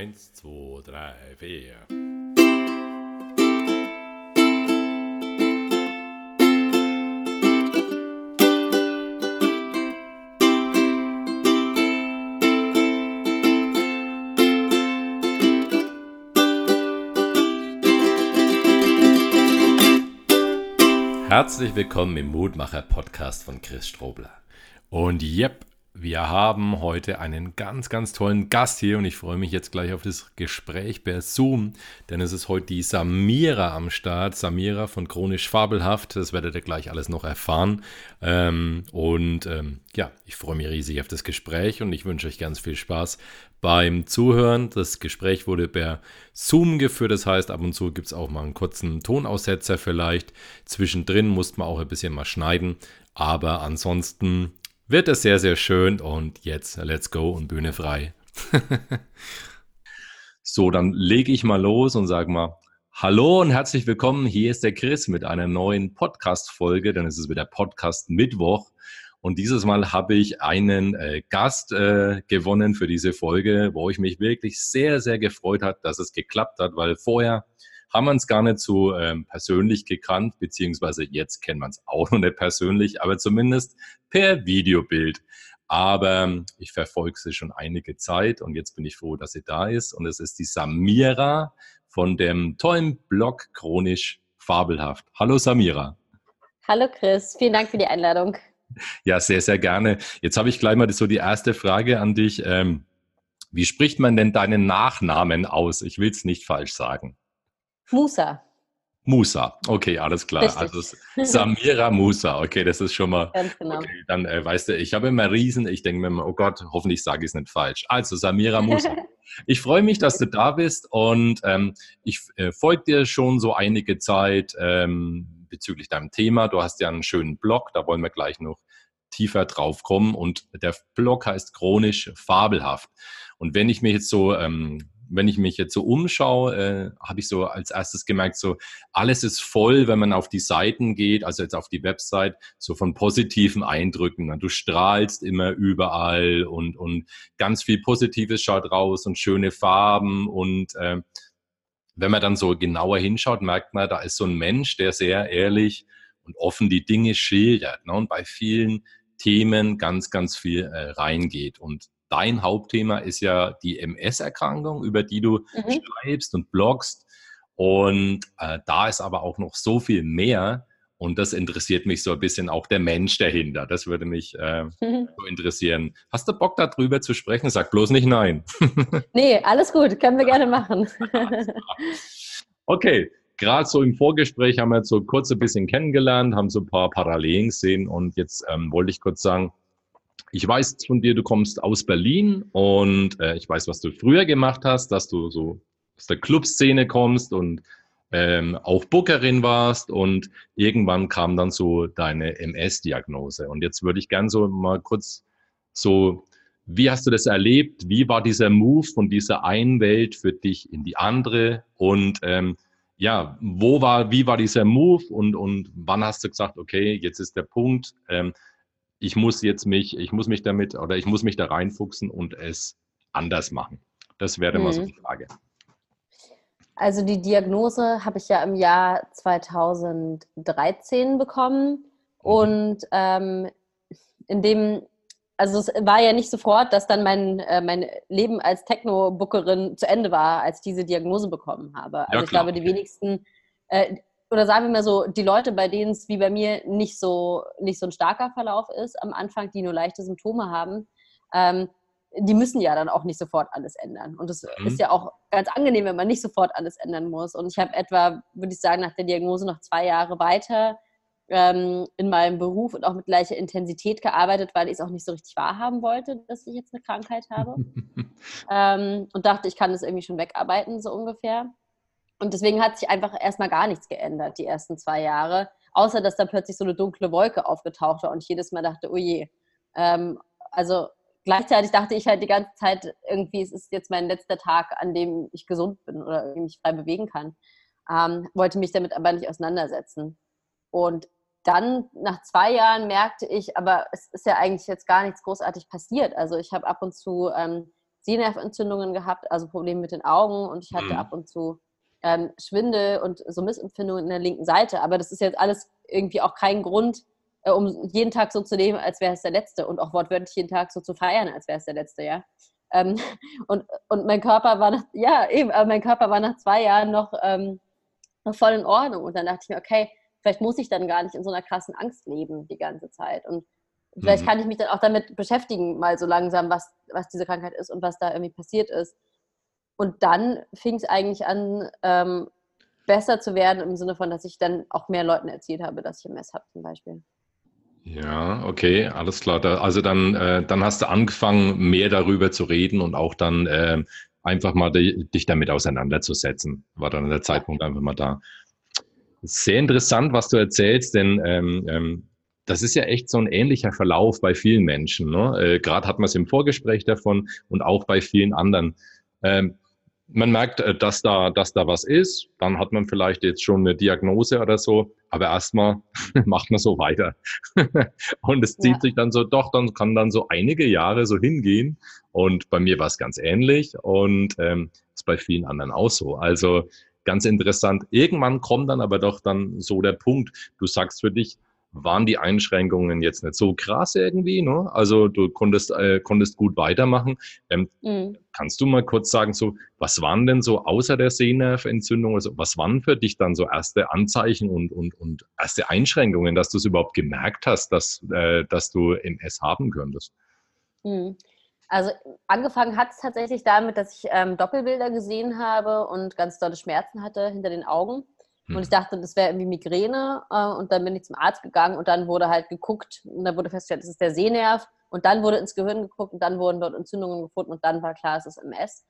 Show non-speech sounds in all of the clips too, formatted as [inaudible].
Eins, zwei, drei, vier. Herzlich willkommen im Mutmacher Podcast von Chris Strobler. Und yep, wir haben heute einen ganz, ganz tollen Gast hier und ich freue mich jetzt gleich auf das Gespräch per Zoom, denn es ist heute die Samira am Start. Samira von Chronisch Fabelhaft, das werdet ihr gleich alles noch erfahren. Ähm, und ähm, ja, ich freue mich riesig auf das Gespräch und ich wünsche euch ganz viel Spaß beim Zuhören. Das Gespräch wurde per Zoom geführt, das heißt, ab und zu gibt es auch mal einen kurzen Tonaussetzer vielleicht. Zwischendrin muss man auch ein bisschen mal schneiden, aber ansonsten wird es sehr, sehr schön. Und jetzt, let's go und Bühne frei. [laughs] so, dann lege ich mal los und sage mal, Hallo und herzlich willkommen. Hier ist der Chris mit einer neuen Podcast-Folge. Ist es wieder Podcast Mittwoch. Und dieses Mal habe ich einen äh, Gast äh, gewonnen für diese Folge, wo ich mich wirklich sehr, sehr gefreut hat, dass es geklappt hat, weil vorher haben wir uns gar nicht so ähm, persönlich gekannt, beziehungsweise jetzt kennen wir uns auch noch nicht persönlich, aber zumindest per Videobild. Aber ähm, ich verfolge sie schon einige Zeit und jetzt bin ich froh, dass sie da ist. Und es ist die Samira von dem tollen Blog Chronisch Fabelhaft. Hallo Samira. Hallo Chris, vielen Dank für die Einladung. Ja, sehr, sehr gerne. Jetzt habe ich gleich mal so die erste Frage an dich. Ähm, wie spricht man denn deinen Nachnamen aus? Ich will es nicht falsch sagen. Musa. Musa, okay, alles klar. Richtig. Also Samira Musa, okay, das ist schon mal. Ganz genau. Okay, dann äh, weißt du, ich habe immer Riesen, ich denke mir immer, oh Gott, hoffentlich sage ich es nicht falsch. Also Samira [laughs] Musa. ich freue mich, dass du da bist und ähm, ich äh, folge dir schon so einige Zeit ähm, bezüglich deinem Thema. Du hast ja einen schönen Blog, da wollen wir gleich noch tiefer drauf kommen. Und der Blog heißt chronisch fabelhaft. Und wenn ich mir jetzt so ähm, wenn ich mich jetzt so umschaue, äh, habe ich so als erstes gemerkt, so alles ist voll, wenn man auf die Seiten geht, also jetzt auf die Website, so von positiven Eindrücken. Du strahlst immer überall und, und ganz viel Positives schaut raus und schöne Farben und äh, wenn man dann so genauer hinschaut, merkt man, da ist so ein Mensch, der sehr ehrlich und offen die Dinge schildert ne? und bei vielen Themen ganz, ganz viel äh, reingeht. Und dein Hauptthema ist ja die MS-Erkrankung, über die du mhm. schreibst und bloggst. Und äh, da ist aber auch noch so viel mehr. Und das interessiert mich so ein bisschen auch der Mensch dahinter. Das würde mich äh, mhm. [laughs] so interessieren. Hast du Bock darüber zu sprechen? Sag bloß nicht nein. [laughs] nee, alles gut, können wir gerne machen. [laughs] okay, gerade so im Vorgespräch haben wir jetzt so kurz ein bisschen kennengelernt, haben so ein paar Parallelen gesehen und jetzt ähm, wollte ich kurz sagen, ich weiß von dir, du kommst aus Berlin und äh, ich weiß, was du früher gemacht hast, dass du so aus der Clubszene kommst und ähm, auch Bookerin warst und irgendwann kam dann so deine MS-Diagnose. Und jetzt würde ich gern so mal kurz so, wie hast du das erlebt? Wie war dieser Move von dieser einen Welt für dich in die andere? Und ähm, ja, wo war, wie war dieser Move und, und wann hast du gesagt, okay, jetzt ist der Punkt, ähm, ich muss jetzt mich, ich muss mich damit oder ich muss mich da reinfuchsen und es anders machen? Das wäre mhm. mal so mhm. die Frage. Also die Diagnose habe ich ja im Jahr 2013 bekommen mhm. und ähm, in dem, also es war ja nicht sofort, dass dann mein, äh, mein Leben als Techno-Bookerin zu Ende war, als ich diese Diagnose bekommen habe. Also ja, ich glaube, die wenigsten, äh, oder sagen wir mal so, die Leute, bei denen es wie bei mir nicht so, nicht so ein starker Verlauf ist am Anfang, die nur leichte Symptome haben, ähm, die müssen ja dann auch nicht sofort alles ändern. Und es mhm. ist ja auch ganz angenehm, wenn man nicht sofort alles ändern muss. Und ich habe etwa, würde ich sagen, nach der Diagnose noch zwei Jahre weiter ähm, in meinem Beruf und auch mit gleicher Intensität gearbeitet, weil ich es auch nicht so richtig wahrhaben wollte, dass ich jetzt eine Krankheit habe. [laughs] ähm, und dachte, ich kann das irgendwie schon wegarbeiten, so ungefähr. Und deswegen hat sich einfach erstmal gar nichts geändert, die ersten zwei Jahre. Außer, dass da plötzlich so eine dunkle Wolke aufgetaucht war und ich jedes Mal dachte, oh je. Ähm, also gleichzeitig dachte ich halt die ganze Zeit, irgendwie, es ist jetzt mein letzter Tag, an dem ich gesund bin oder mich frei bewegen kann. Ähm, wollte mich damit aber nicht auseinandersetzen. Und dann nach zwei Jahren merkte ich, aber es ist ja eigentlich jetzt gar nichts großartig passiert. Also ich habe ab und zu ähm, Sehnerventzündungen gehabt, also Probleme mit den Augen und ich hatte mhm. ab und zu ähm, Schwindel und so Missempfindungen in der linken Seite. Aber das ist jetzt alles irgendwie auch kein Grund, äh, um jeden Tag so zu leben, als wäre es der letzte und auch wortwörtlich jeden Tag so zu feiern, als wäre es der letzte, ja. Ähm, [laughs] und, und mein Körper war nach, ja, eben, aber mein Körper war nach zwei Jahren noch, ähm, noch voll in Ordnung. Und dann dachte ich mir, okay, vielleicht muss ich dann gar nicht in so einer krassen Angst leben die ganze Zeit. Und vielleicht mhm. kann ich mich dann auch damit beschäftigen, mal so langsam, was, was diese Krankheit ist und was da irgendwie passiert ist. Und dann fing es eigentlich an, ähm, besser zu werden im Sinne von, dass ich dann auch mehr Leuten erzählt habe, dass ich MS habe zum Beispiel. Ja, okay, alles klar. also dann, äh, dann hast du angefangen, mehr darüber zu reden und auch dann äh, einfach mal die, dich damit auseinanderzusetzen. War dann der Zeitpunkt einfach mal da. Sehr interessant, was du erzählst, denn ähm, ähm, das ist ja echt so ein ähnlicher Verlauf bei vielen Menschen. Ne? Äh, Gerade hat man es im Vorgespräch davon und auch bei vielen anderen. Ähm, man merkt, äh, dass da, dass da was ist. Dann hat man vielleicht jetzt schon eine Diagnose oder so. Aber erstmal [laughs] macht man so weiter. [laughs] und es zieht ja. sich dann so, doch, dann kann dann so einige Jahre so hingehen. Und bei mir war es ganz ähnlich und ähm, ist bei vielen anderen auch so. Also ganz interessant. Irgendwann kommt dann aber doch dann so der Punkt, du sagst für dich, waren die Einschränkungen jetzt nicht so krass irgendwie. Ne? Also du konntest, äh, konntest gut weitermachen. Ähm, mhm. Kannst du mal kurz sagen, so, was waren denn so außer der Sehnerventzündung, also was waren für dich dann so erste Anzeichen und, und, und erste Einschränkungen, dass du es überhaupt gemerkt hast, dass, äh, dass du MS haben könntest? Mhm. Also angefangen hat es tatsächlich damit, dass ich ähm, Doppelbilder gesehen habe und ganz tolle Schmerzen hatte hinter den Augen. Und ich mhm. dachte, das wäre irgendwie Migräne. Äh, und dann bin ich zum Arzt gegangen und dann wurde halt geguckt und dann wurde festgestellt, das ist der Sehnerv. Und dann wurde ins Gehirn geguckt und dann wurden dort Entzündungen gefunden und dann war klar, es ist MS.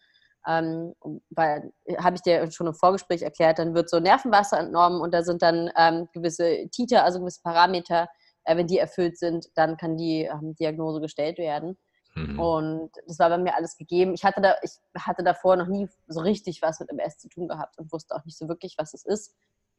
Ähm, weil, habe ich dir schon im Vorgespräch erklärt, dann wird so Nervenwasser entnommen und da sind dann ähm, gewisse Titer, also gewisse Parameter, äh, wenn die erfüllt sind, dann kann die ähm, Diagnose gestellt werden. Mhm. Und das war bei mir alles gegeben. Ich hatte, da, ich hatte davor noch nie so richtig was mit MS zu tun gehabt und wusste auch nicht so wirklich, was es ist.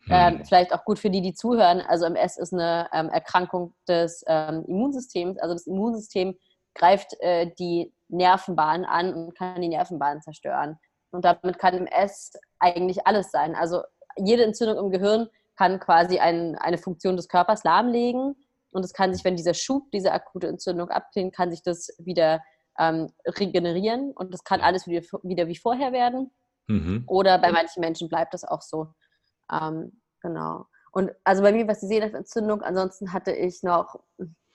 Ähm, hm. vielleicht auch gut für die, die zuhören. Also MS ist eine ähm, Erkrankung des ähm, Immunsystems. Also das Immunsystem greift äh, die Nervenbahn an und kann die Nervenbahn zerstören. Und damit kann MS eigentlich alles sein. Also jede Entzündung im Gehirn kann quasi ein, eine Funktion des Körpers lahmlegen. Und es kann sich, wenn dieser Schub, diese akute Entzündung abklingt, kann sich das wieder ähm, regenerieren und das kann alles wieder, wieder wie vorher werden. Mhm. Oder bei manchen Menschen bleibt das auch so. Ähm, genau. Und also bei mir war es die Sehnerventzündung. Ansonsten hatte ich noch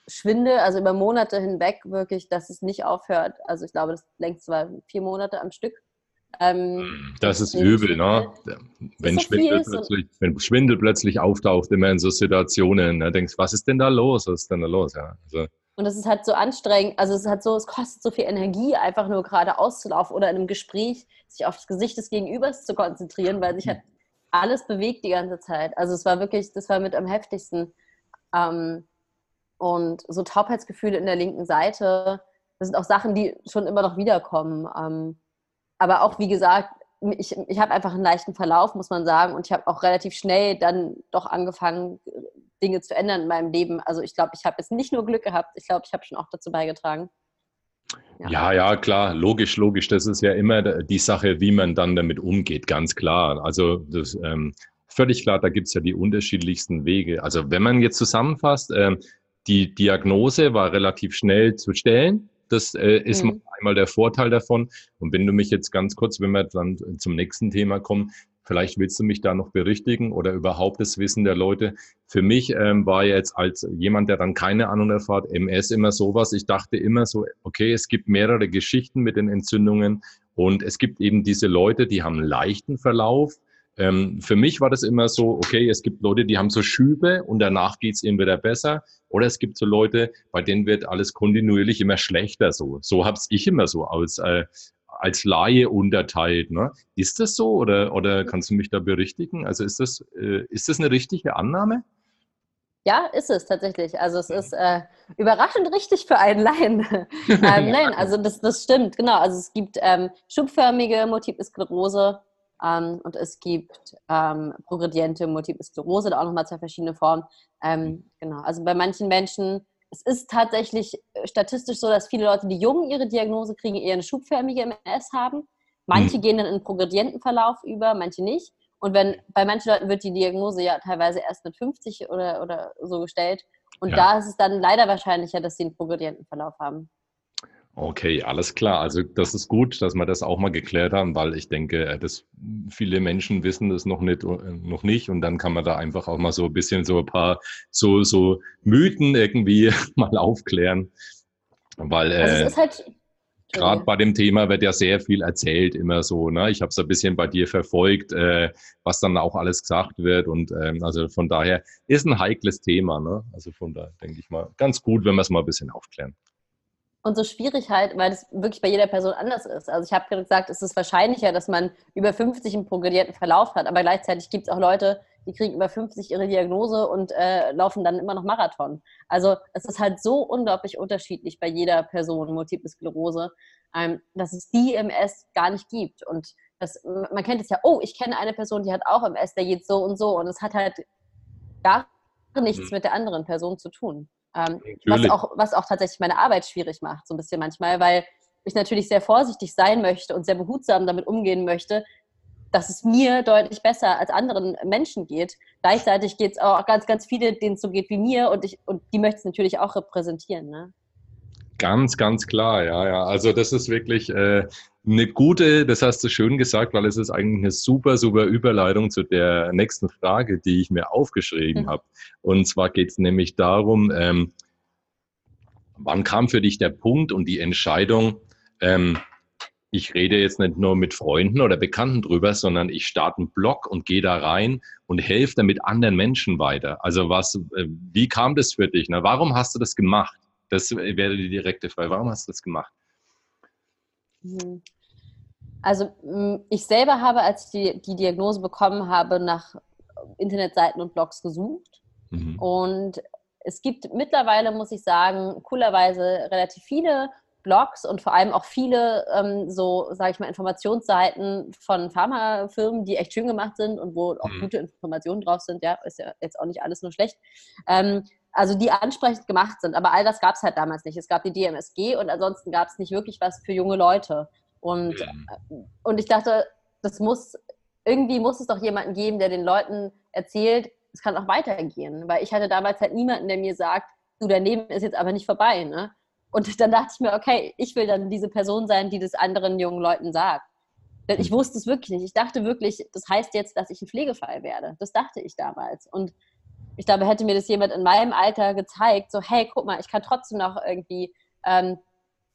Schwindel, also über Monate hinweg wirklich, dass es nicht aufhört. Also ich glaube, das längst war vier Monate am Stück. Ähm, das ist übel, ne? Wenn Schwindel, plötzlich, wenn Schwindel plötzlich auftaucht, immer in so Situationen, ne, denkst was ist denn da los? Was ist denn da los? Ja, also. Und es ist halt so anstrengend, also es hat so, es kostet so viel Energie, einfach nur gerade auszulaufen oder in einem Gespräch sich auf das Gesicht des Gegenübers zu konzentrieren, weil sich halt alles bewegt die ganze Zeit. Also es war wirklich, das war mit am heftigsten. Ähm, und so Taubheitsgefühle in der linken Seite, das sind auch Sachen, die schon immer noch wiederkommen. Ähm, aber auch, wie gesagt, ich, ich habe einfach einen leichten Verlauf, muss man sagen. Und ich habe auch relativ schnell dann doch angefangen, Dinge zu ändern in meinem Leben. Also ich glaube, ich habe jetzt nicht nur Glück gehabt, ich glaube, ich habe schon auch dazu beigetragen. Ja. ja, ja, klar, logisch, logisch. Das ist ja immer die Sache, wie man dann damit umgeht, ganz klar. Also das, ähm, völlig klar, da gibt's ja die unterschiedlichsten Wege. Also wenn man jetzt zusammenfasst, ähm, die Diagnose war relativ schnell zu stellen. Das äh, ist mhm. einmal der Vorteil davon. Und wenn du mich jetzt ganz kurz, wenn wir dann zum nächsten Thema kommen, Vielleicht willst du mich da noch berichtigen oder überhaupt das Wissen der Leute. Für mich ähm, war jetzt als jemand, der dann keine Ahnung erfahrt, MS immer sowas. Ich dachte immer so, okay, es gibt mehrere Geschichten mit den Entzündungen und es gibt eben diese Leute, die haben einen leichten Verlauf. Ähm, für mich war das immer so, okay, es gibt Leute, die haben so Schübe und danach geht's ihnen wieder besser. Oder es gibt so Leute, bei denen wird alles kontinuierlich immer schlechter. So, so hab's ich immer so als, äh, als Laie unterteilt. Ne? Ist das so oder, oder kannst du mich da berichtigen? Also ist das, äh, ist das eine richtige Annahme? Ja, ist es tatsächlich. Also es ist äh, überraschend richtig für einen Laien. [laughs] ähm, nein, also das, das stimmt, genau. Also es gibt ähm, schubförmige Multiple Sklerose ähm, und es gibt ähm, progrediente Multiple Sklerose, da auch nochmal zwei verschiedene Formen. Ähm, genau, also bei manchen Menschen es ist tatsächlich äh, statistisch so, dass viele Leute, die jung ihre Diagnose kriegen, eher eine schubförmige MS haben. Manche mhm. gehen dann in einen progredienten Verlauf über, manche nicht. Und wenn bei manchen Leuten wird die Diagnose ja teilweise erst mit 50 oder, oder so gestellt. Und ja. da ist es dann leider wahrscheinlicher, dass sie einen progredienten Verlauf haben. Okay, alles klar. Also das ist gut, dass wir das auch mal geklärt haben, weil ich denke, äh, dass viele Menschen wissen das noch nicht, äh, noch nicht und dann kann man da einfach auch mal so ein bisschen so ein paar so so Mythen irgendwie [laughs] mal aufklären, weil also äh, halt gerade bei dem Thema wird ja sehr viel erzählt immer so. Ne? Ich habe es ein bisschen bei dir verfolgt, äh, was dann auch alles gesagt wird und ähm, also von daher ist ein heikles Thema. Ne? Also von da denke ich mal ganz gut, wenn wir es mal ein bisschen aufklären und so schwierig halt, weil es wirklich bei jeder Person anders ist. Also ich habe gesagt, es ist wahrscheinlicher, dass man über 50 einen progredierten Verlauf hat, aber gleichzeitig gibt es auch Leute, die kriegen über 50 ihre Diagnose und äh, laufen dann immer noch Marathon. Also es ist halt so unglaublich unterschiedlich bei jeder Person, Multiple Sklerose, ähm, dass es die MS gar nicht gibt. Und das, man kennt es ja, oh, ich kenne eine Person, die hat auch MS, der geht so und so. Und es hat halt gar nichts mhm. mit der anderen Person zu tun. Ähm, was, auch, was auch tatsächlich meine Arbeit schwierig macht, so ein bisschen manchmal, weil ich natürlich sehr vorsichtig sein möchte und sehr behutsam damit umgehen möchte, dass es mir deutlich besser als anderen Menschen geht. Gleichzeitig geht es auch ganz, ganz viele, denen es so geht wie mir und, ich, und die möchte es natürlich auch repräsentieren. Ne? Ganz, ganz klar, ja, ja. Also das ist wirklich äh, eine gute, das hast du schön gesagt, weil es ist eigentlich eine super, super Überleitung zu der nächsten Frage, die ich mir aufgeschrieben mhm. habe. Und zwar geht es nämlich darum, ähm, wann kam für dich der Punkt und die Entscheidung, ähm, ich rede jetzt nicht nur mit Freunden oder Bekannten drüber, sondern ich starte einen Blog und gehe da rein und helfe damit anderen Menschen weiter. Also was, äh, wie kam das für dich? Ne? Warum hast du das gemacht? Das wäre die direkte Frage. Warum hast du das gemacht? Mhm. Also ich selber habe, als ich die, die Diagnose bekommen habe, nach Internetseiten und Blogs gesucht. Mhm. Und es gibt mittlerweile, muss ich sagen, coolerweise relativ viele Blogs und vor allem auch viele ähm, so, sage ich mal, Informationsseiten von Pharmafirmen, die echt schön gemacht sind und wo auch mhm. gute Informationen drauf sind. Ja, ist ja jetzt auch nicht alles nur schlecht. Ähm, also die ansprechend gemacht sind. Aber all das gab es halt damals nicht. Es gab die DMSG und ansonsten gab es nicht wirklich was für junge Leute. Und, mhm. und ich dachte, das muss, irgendwie muss es doch jemanden geben, der den Leuten erzählt, es kann auch weitergehen. Weil ich hatte damals halt niemanden, der mir sagt, du, dein Leben ist jetzt aber nicht vorbei. Ne? Und [laughs] dann dachte ich mir, okay, ich will dann diese Person sein, die das anderen jungen Leuten sagt. Denn ich mhm. wusste es wirklich nicht. Ich dachte wirklich, das heißt jetzt, dass ich ein Pflegefall werde. Das dachte ich damals. Und ich glaube, hätte mir das jemand in meinem Alter gezeigt, so, hey, guck mal, ich kann trotzdem noch irgendwie ähm,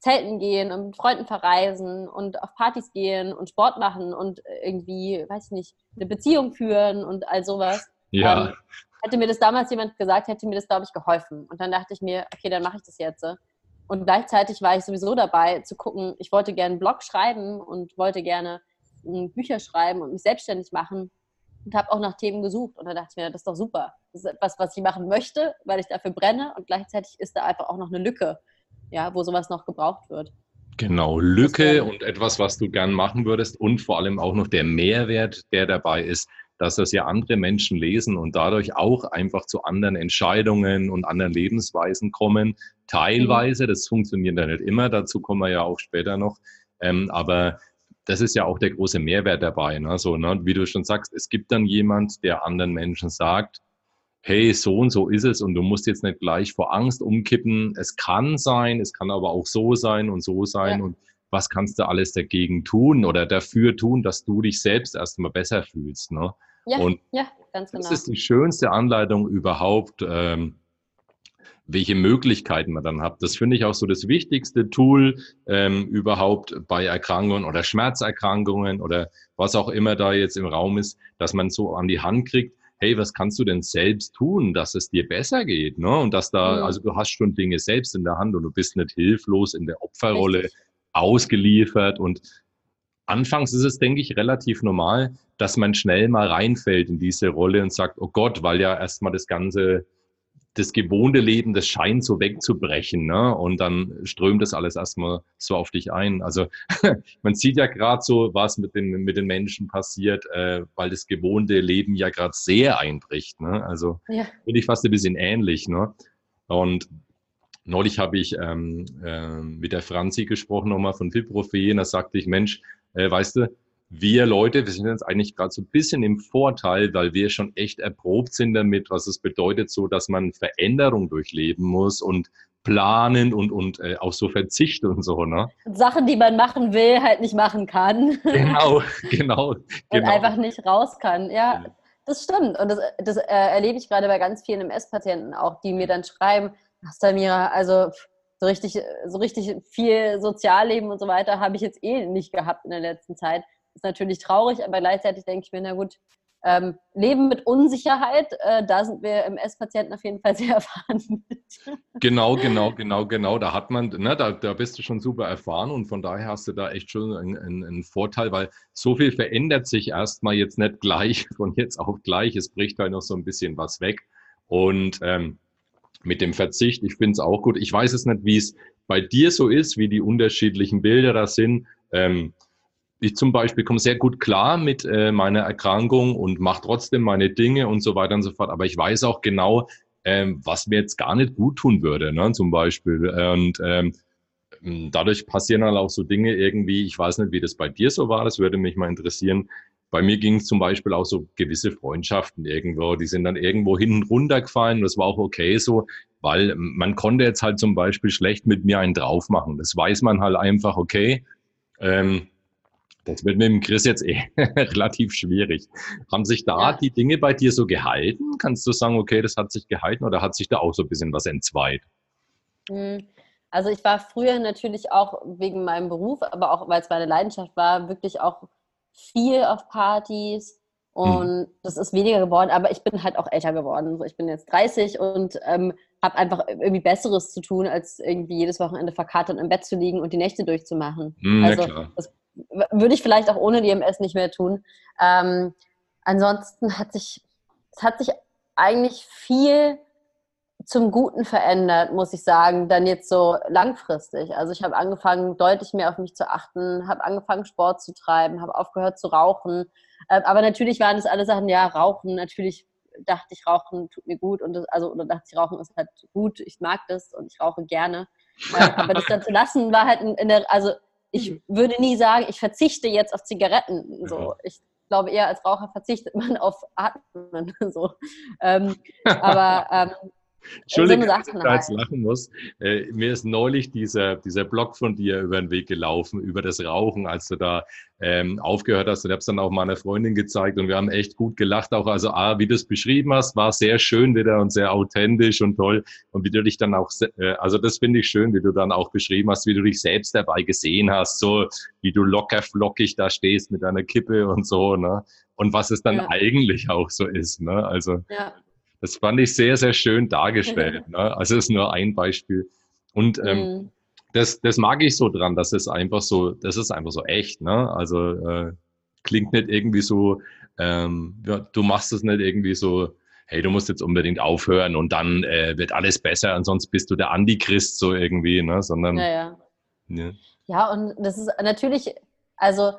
zelten gehen und mit Freunden verreisen und auf Partys gehen und Sport machen und irgendwie, weiß ich nicht, eine Beziehung führen und all sowas. Ja. Ähm, hätte mir das damals jemand gesagt, hätte mir das, glaube ich, geholfen. Und dann dachte ich mir, okay, dann mache ich das jetzt. Und gleichzeitig war ich sowieso dabei zu gucken, ich wollte gerne einen Blog schreiben und wollte gerne hm, Bücher schreiben und mich selbstständig machen und habe auch nach Themen gesucht. Und da dachte ich mir, das ist doch super. Das ist etwas, was ich machen möchte, weil ich dafür brenne. Und gleichzeitig ist da einfach auch noch eine Lücke, ja, wo sowas noch gebraucht wird. Genau, Lücke und etwas, was du gern machen würdest und vor allem auch noch der Mehrwert, der dabei ist, dass das ja andere Menschen lesen und dadurch auch einfach zu anderen Entscheidungen und anderen Lebensweisen kommen. Teilweise, das funktioniert ja nicht immer, dazu kommen wir ja auch später noch. Ähm, aber das ist ja auch der große Mehrwert dabei. Ne? So, ne? Wie du schon sagst, es gibt dann jemand, der anderen Menschen sagt, hey, so und so ist es und du musst jetzt nicht gleich vor Angst umkippen. Es kann sein, es kann aber auch so sein und so sein ja. und was kannst du alles dagegen tun oder dafür tun, dass du dich selbst erstmal besser fühlst. Ne? Ja, und ja, ganz genau. Das ist die schönste Anleitung überhaupt, ähm, welche Möglichkeiten man dann hat. Das finde ich auch so das wichtigste Tool ähm, überhaupt bei Erkrankungen oder Schmerzerkrankungen oder was auch immer da jetzt im Raum ist, dass man so an die Hand kriegt, hey, was kannst du denn selbst tun, dass es dir besser geht? Ne? Und dass da, mhm. also du hast schon Dinge selbst in der Hand und du bist nicht hilflos in der Opferrolle Richtig. ausgeliefert. Und anfangs ist es, denke ich, relativ normal, dass man schnell mal reinfällt in diese Rolle und sagt, oh Gott, weil ja erstmal das ganze das gewohnte Leben, das scheint so wegzubrechen. Ne? Und dann strömt das alles erstmal so auf dich ein. Also [laughs] man sieht ja gerade so, was mit den, mit den Menschen passiert, äh, weil das gewohnte Leben ja gerade sehr einbricht. Ne? Also ja. finde ich fast ein bisschen ähnlich. Ne? Und neulich habe ich ähm, äh, mit der Franzi gesprochen, nochmal von Fibrophen, da sagte ich, Mensch, äh, weißt du, wir Leute, wir sind jetzt eigentlich gerade so ein bisschen im Vorteil, weil wir schon echt erprobt sind damit, was es bedeutet, so dass man Veränderung durchleben muss und planen und, und äh, auch so Verzicht und so, ne? Sachen, die man machen will, halt nicht machen kann. Genau, [laughs] genau. und genau. einfach nicht raus kann. Ja, ja. das stimmt. Und das, das äh, erlebe ich gerade bei ganz vielen MS-Patienten auch, die mir dann schreiben, Samira, also so richtig, so richtig viel Sozialleben und so weiter habe ich jetzt eh nicht gehabt in der letzten Zeit ist natürlich traurig, aber gleichzeitig denke ich mir, na gut, ähm, Leben mit Unsicherheit, äh, da sind wir im S-Patienten auf jeden Fall [laughs] sehr erfahren. genau, genau, genau, genau. Da hat man, ne, da, da bist du schon super erfahren und von daher hast du da echt schon einen, einen, einen Vorteil, weil so viel verändert sich erstmal jetzt nicht gleich, [laughs] von jetzt auf gleich. Es bricht halt noch so ein bisschen was weg. Und ähm, mit dem Verzicht, ich finde es auch gut. Ich weiß es nicht, wie es bei dir so ist, wie die unterschiedlichen Bilder da sind. Ähm, ich zum Beispiel komme sehr gut klar mit äh, meiner Erkrankung und mache trotzdem meine Dinge und so weiter und so fort. Aber ich weiß auch genau, ähm, was mir jetzt gar nicht gut tun würde, ne, zum Beispiel. Und ähm, dadurch passieren halt auch so Dinge irgendwie, ich weiß nicht, wie das bei dir so war, das würde mich mal interessieren. Bei mir ging es zum Beispiel auch so gewisse Freundschaften irgendwo, die sind dann irgendwo hinten runtergefallen. Das war auch okay so, weil man konnte jetzt halt zum Beispiel schlecht mit mir einen drauf machen. Das weiß man halt einfach, okay. Ähm, das wird mit dem Chris jetzt eh [laughs] relativ schwierig. Haben sich da ja. die Dinge bei dir so gehalten? Kannst du sagen, okay, das hat sich gehalten oder hat sich da auch so ein bisschen was entzweit? Hm, also ich war früher natürlich auch wegen meinem Beruf, aber auch weil es meine Leidenschaft war, wirklich auch viel auf Partys und hm. das ist weniger geworden, aber ich bin halt auch älter geworden. Ich bin jetzt 30 und ähm, habe einfach irgendwie Besseres zu tun, als irgendwie jedes Wochenende verkatert im Bett zu liegen und die Nächte durchzumachen. Hm, also das würde ich vielleicht auch ohne die MS nicht mehr tun. Ähm, ansonsten hat sich, es hat sich eigentlich viel zum Guten verändert, muss ich sagen, dann jetzt so langfristig. Also ich habe angefangen, deutlich mehr auf mich zu achten, habe angefangen, Sport zu treiben, habe aufgehört zu rauchen. Äh, aber natürlich waren das alle Sachen, ja, Rauchen, natürlich dachte ich, Rauchen tut mir gut und das, also oder dachte ich, Rauchen ist halt gut, ich mag das und ich rauche gerne. Äh, aber das dann zu lassen war halt in der, also ich mhm. würde nie sagen, ich verzichte jetzt auf Zigaretten. So. Ich glaube eher als Raucher verzichtet man auf Atmen. [laughs] So. Ähm, [laughs] aber ähm, Entschuldigung, dass ich da jetzt lachen muss. Äh, mir ist neulich dieser, dieser Blog von dir über den Weg gelaufen, über das Rauchen, als du da ähm, aufgehört hast. Und ich habe es dann auch meiner Freundin gezeigt und wir haben echt gut gelacht. Auch also, ah, wie du es beschrieben hast, war sehr schön wieder und sehr authentisch und toll. Und wie du dich dann auch, äh, also das finde ich schön, wie du dann auch beschrieben hast, wie du dich selbst dabei gesehen hast, so wie du locker flockig da stehst mit deiner Kippe und so, ne? Und was es dann ja. eigentlich auch so ist, ne? Also. Ja das fand ich sehr, sehr schön dargestellt. [laughs] Ne? Also das ist nur ein Beispiel. Und ähm, mhm. das, das mag ich so dran, dass es einfach so, das ist einfach so echt. Ne? Also äh, klingt nicht irgendwie so, ähm, ja, du machst es nicht irgendwie so, hey, du musst jetzt unbedingt aufhören und dann äh, wird alles besser und sonst bist du der Antichrist so irgendwie, ne? Sondern ja, ja. Ja, und das ist natürlich, also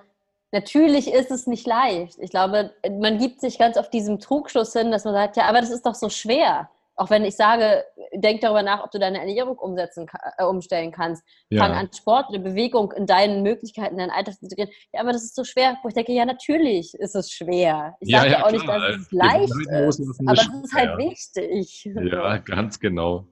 natürlich ist es nicht leicht. Ich glaube, man gibt sich ganz auf diesem Trugschluss hin, dass man sagt, ja, aber das ist doch so schwer. Auch wenn ich sage, denk darüber nach, ob du deine Ernährung umsetzen, äh, umstellen kannst. Ja. Fang an, Sport oder Bewegung in deinen Möglichkeiten, in deinen Alltag zu integrieren. Ja, aber das ist so schwer. Wo ich denke, ja, natürlich ist es schwer. Ich sage ja, ja, auch nicht, dass es leicht ist, aber es ist halt wichtig. Ja, ganz genau.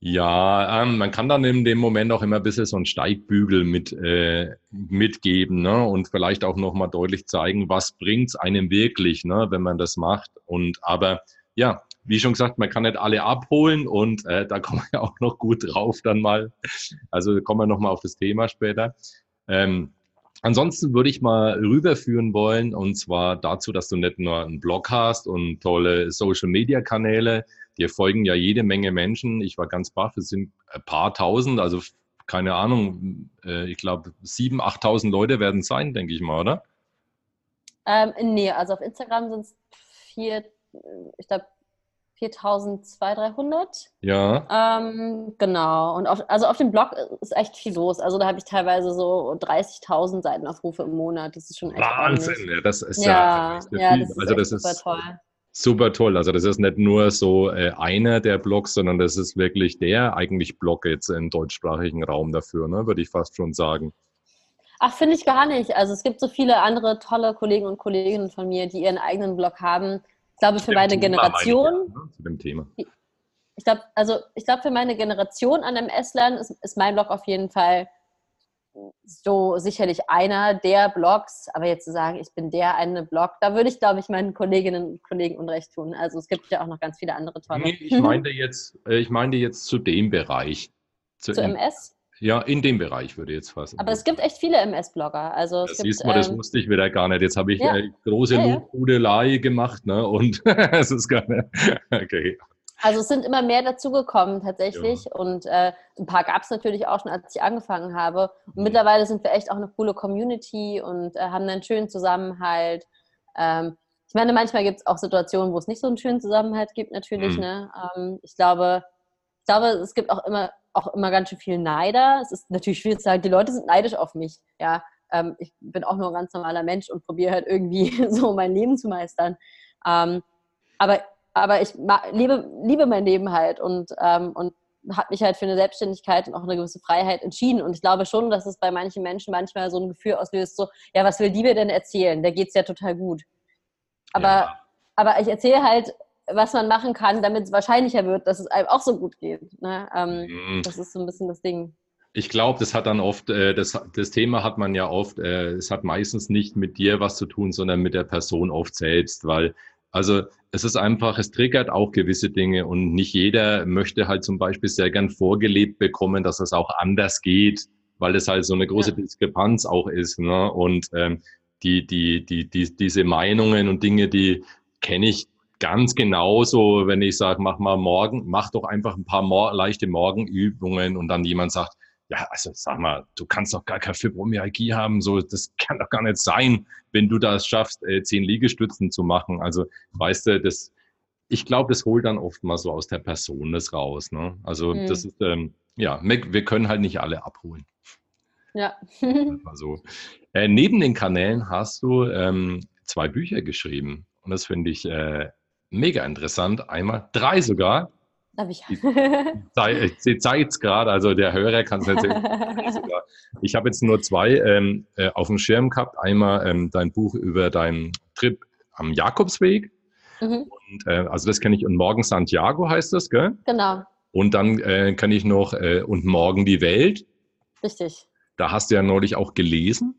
Ja, ähm, man kann dann in dem Moment auch immer ein bisschen so einen Steigbügel mit, äh, mitgeben ne? und vielleicht auch nochmal deutlich zeigen, was bringt's einem wirklich, ne? wenn man das macht. Und aber ja, wie schon gesagt, man kann nicht alle abholen und äh, da [laughs] kommen wir auch noch gut drauf dann mal. Also kommen wir nochmal auf das Thema später. Ähm, ansonsten würde ich mal rüberführen wollen und zwar dazu, dass du nicht nur einen Blog hast und tolle Social-Media-Kanäle, Dir folgen ja jede Menge Menschen. Ich war ganz baff, es sind ein paar tausend, also keine Ahnung, äh, ich glaube sieben, achttausend Leute werden es sein, denke ich mal, oder? Ähm, nee, also auf Instagram sind es vier, ich glaube 4200, 300. Ja. Ähm, genau. Und auf, also auf dem Blog ist echt viel los. Also da habe ich teilweise so 30.000 Seitenaufrufe im Monat. Das ist schon echt Wahnsinn. Ja, das ist ja, ja, ja das ist also das ist toll. Super toll. Also das ist nicht nur so äh, einer der Blogs, sondern das ist wirklich der eigentlich Blog jetzt im deutschsprachigen Raum dafür, ne? würde ich fast schon sagen. Ach, finde ich gar nicht. Also es gibt so viele andere tolle Kollegen und Kolleginnen von mir, die ihren eigenen Blog haben. Ich glaube, für meine Thema Generation. Meine ich, ja? Zu dem Thema. Ich glaube, also ich glaube, für meine Generation an MS lernen ist, ist mein Blog auf jeden Fall so sicherlich einer der Blogs, aber jetzt zu sagen, ich bin der eine Blog, da würde ich, glaube ich, meinen Kolleginnen und Kollegen Unrecht tun. Also es gibt ja auch noch ganz viele andere tolle. Nee, ich meinte jetzt, äh, ich meinte jetzt zu dem Bereich. Zu, zu MS? Ja, in dem Bereich würde ich jetzt fassen. Aber es gibt echt viele MS-Blogger. Also das gibt, siehst du, das ähm, wusste ich wieder gar nicht. Jetzt habe ich ja. äh, große ja, ja. gemacht, ne? Und [laughs] es ist gar nicht. [laughs] Okay. Also es sind immer mehr dazugekommen tatsächlich ja. und äh, ein paar gab es natürlich auch schon, als ich angefangen habe. Und mhm. mittlerweile sind wir echt auch eine coole Community und äh, haben einen schönen Zusammenhalt. Ähm, ich meine, manchmal gibt es auch Situationen, wo es nicht so einen schönen Zusammenhalt gibt natürlich. Mhm. Ne? Ähm, ich glaube, ich glaube, es gibt auch immer auch immer ganz schön viel Neider. Es ist natürlich schwierig zu sagen, die Leute sind neidisch auf mich. Ja, ähm, ich bin auch nur ein ganz normaler Mensch und probiere halt irgendwie [laughs] so mein Leben zu meistern. Ähm, aber aber ich liebe, liebe mein Leben halt und, ähm, und habe mich halt für eine Selbstständigkeit und auch eine gewisse Freiheit entschieden. Und ich glaube schon, dass es bei manchen Menschen manchmal so ein Gefühl auslöst, so, ja, was will die mir denn erzählen? Der geht es ja total gut. Aber, ja. aber ich erzähle halt, was man machen kann, damit es wahrscheinlicher wird, dass es einem auch so gut geht. Ne? Ähm, mhm. Das ist so ein bisschen das Ding. Ich glaube, das hat dann oft, äh, das, das Thema hat man ja oft, äh, es hat meistens nicht mit dir was zu tun, sondern mit der Person oft selbst, weil also es ist einfach, es triggert auch gewisse Dinge und nicht jeder möchte halt zum Beispiel sehr gern vorgelebt bekommen, dass es auch anders geht, weil es halt so eine große ja. Diskrepanz auch ist. Ne? Und ähm, die, die, die, die, diese Meinungen und Dinge, die kenne ich ganz genauso, wenn ich sage, mach mal morgen, mach doch einfach ein paar Mor leichte Morgenübungen und dann jemand sagt, ja, also sag mal, du kannst doch gar keine Fibromyalgie haben, so, das kann doch gar nicht sein, wenn du das schaffst, äh, zehn Liegestützen zu machen. Also, weißt du, das, ich glaube, das holt dann oft mal so aus der Person das raus. Ne? Also, mhm. das ist, ähm, ja, wir können halt nicht alle abholen. Ja. also, äh, neben den Kanälen hast du ähm, zwei Bücher geschrieben. Und das finde ich äh, mega interessant. Einmal drei sogar. Darf ich? Sie zeigt es gerade, also der Hörer kann es nicht sehen. Ich habe jetzt nur zwei ähm, äh, auf dem Schirm gehabt. Einmal ähm, dein Buch über deinen Trip am Jakobsweg. Mhm. Und, äh, also das kenne ich. Und Morgen Santiago heißt das, gell? Genau. Und dann äh, kenne ich noch äh, Und Morgen die Welt. Richtig. Da hast du ja neulich auch gelesen.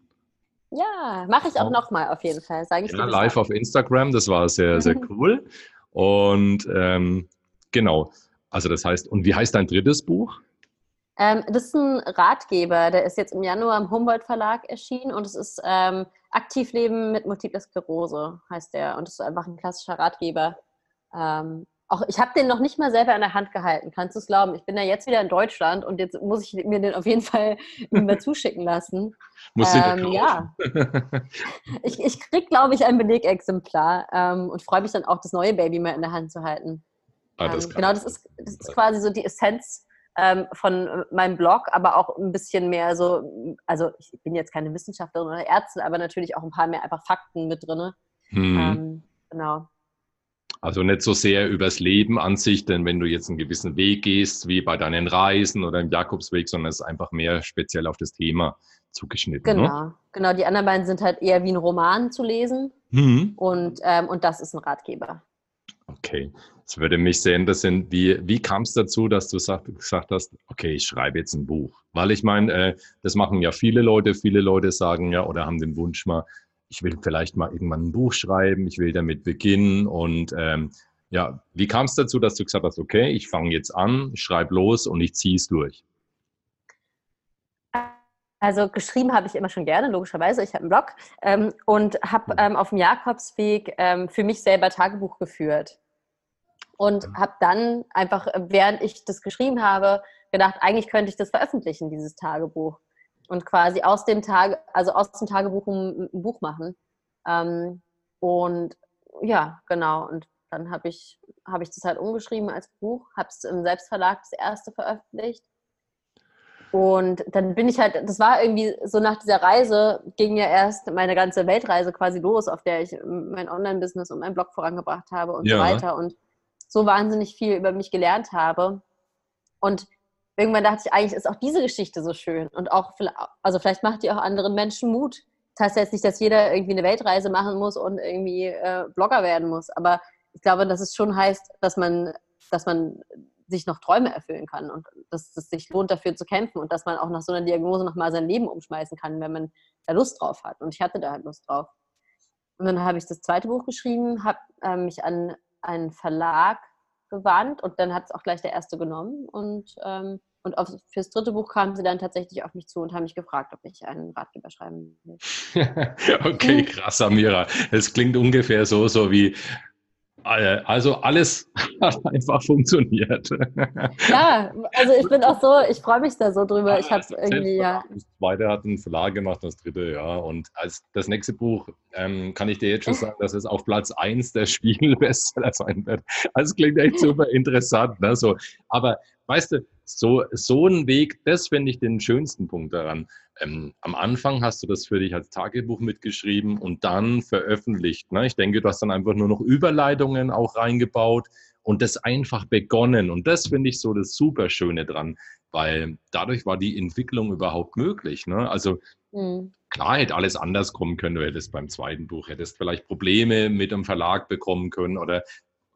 Ja, mache ich auch nochmal auf jeden Fall, sage ich ja, live auf Instagram, das war sehr, sehr [laughs] cool. Und ähm, genau, also das heißt, und wie heißt dein drittes Buch? Ähm, das ist ein Ratgeber, der ist jetzt im Januar im Humboldt Verlag erschienen und es ist ähm, Aktivleben mit Multiple Sklerose, heißt der. Und das ist einfach ein klassischer Ratgeber. Ähm, auch ich habe den noch nicht mal selber in der Hand gehalten, kannst du es glauben? Ich bin ja jetzt wieder in Deutschland und jetzt muss ich mir den auf jeden Fall [laughs] mal zuschicken lassen. Muss ähm, ja. [laughs] [laughs] ich, ich krieg, glaube ich, ein Belegexemplar ähm, und freue mich dann auch, das neue Baby mal in der Hand zu halten. Ah, das ähm, genau, das ist, das ist quasi so die Essenz ähm, von meinem Blog, aber auch ein bisschen mehr so, also ich bin jetzt keine Wissenschaftlerin oder Ärztin, aber natürlich auch ein paar mehr einfach Fakten mit drin. Hm. Ähm, genau. Also nicht so sehr übers Leben an sich, denn wenn du jetzt einen gewissen Weg gehst, wie bei deinen Reisen oder im Jakobsweg, sondern es ist einfach mehr speziell auf das Thema zugeschnitten. Ne? Genau, ne? genau. Die anderen beiden sind halt eher wie ein Roman zu lesen mhm. und, ähm, und das ist ein Ratgeber. Okay, es würde mich sehr interessieren, wie, wie kam es dazu, dass du sagt, gesagt hast, okay, ich schreibe jetzt ein Buch? Weil ich meine, äh, das machen ja viele Leute. Viele Leute sagen ja oder haben den Wunsch mal, ich will vielleicht mal irgendwann ein Buch schreiben, ich will damit beginnen. Und ähm, ja, wie kam es dazu, dass du gesagt hast, okay, ich fange jetzt an, schreibe los und ich ziehe es durch? Also geschrieben habe ich immer schon gerne, logischerweise. Ich habe einen Blog ähm, und habe ähm, auf dem Jakobsweg ähm, für mich selber Tagebuch geführt. Und habe dann einfach, während ich das geschrieben habe, gedacht, eigentlich könnte ich das veröffentlichen, dieses Tagebuch. Und quasi aus dem Tag, also aus dem Tagebuch ein, ein Buch machen. Ähm, und ja, genau. Und dann habe ich, hab ich das halt umgeschrieben als Buch, habe es im Selbstverlag das erste veröffentlicht Und dann bin ich halt, das war irgendwie so nach dieser Reise, ging ja erst meine ganze Weltreise quasi los, auf der ich mein Online-Business und meinen Blog vorangebracht habe und ja. so weiter. Und so wahnsinnig viel über mich gelernt habe. Und irgendwann dachte ich, eigentlich ist auch diese Geschichte so schön. Und auch, also vielleicht macht die auch anderen Menschen Mut. Das heißt jetzt nicht, dass jeder irgendwie eine Weltreise machen muss und irgendwie äh, Blogger werden muss. Aber ich glaube, dass es schon heißt, dass man, dass man sich noch Träume erfüllen kann und dass es sich lohnt, dafür zu kämpfen und dass man auch nach so einer Diagnose nochmal sein Leben umschmeißen kann, wenn man da Lust drauf hat. Und ich hatte da halt Lust drauf. Und dann habe ich das zweite Buch geschrieben, habe äh, mich an einen Verlag gewandt und dann hat es auch gleich der erste genommen. Und, ähm, und auf, fürs dritte Buch kamen sie dann tatsächlich auf mich zu und haben mich gefragt, ob ich einen Ratgeber schreiben will. [laughs] okay, krass, Amira. Es klingt ungefähr so, so wie also alles [laughs] hat einfach funktioniert. [laughs] Ja, also ich bin auch so, ich freue mich da so drüber. Ich habe irgendwie, ja. Das zweite hat einen Verlag gemacht, das dritte, ja. Und als das nächste Buch ähm, kann ich dir jetzt schon sagen, dass es auf Platz 1 der Spiegel-Bestseller sein wird. Also es klingt echt super interessant. Ne? So, aber weißt du, so, so ein Weg, das finde ich den schönsten Punkt daran. Ähm, am Anfang hast du das für dich als Tagebuch mitgeschrieben und dann veröffentlicht. Ne? Ich denke, du hast dann einfach nur noch Überleitungen auch reingebaut und das einfach begonnen. Und das finde ich so das Superschöne dran, weil dadurch war die Entwicklung überhaupt möglich. Ne? Also mhm. klar hätte alles anders kommen können. Du hättest beim zweiten Buch, hättest vielleicht Probleme mit dem Verlag bekommen können oder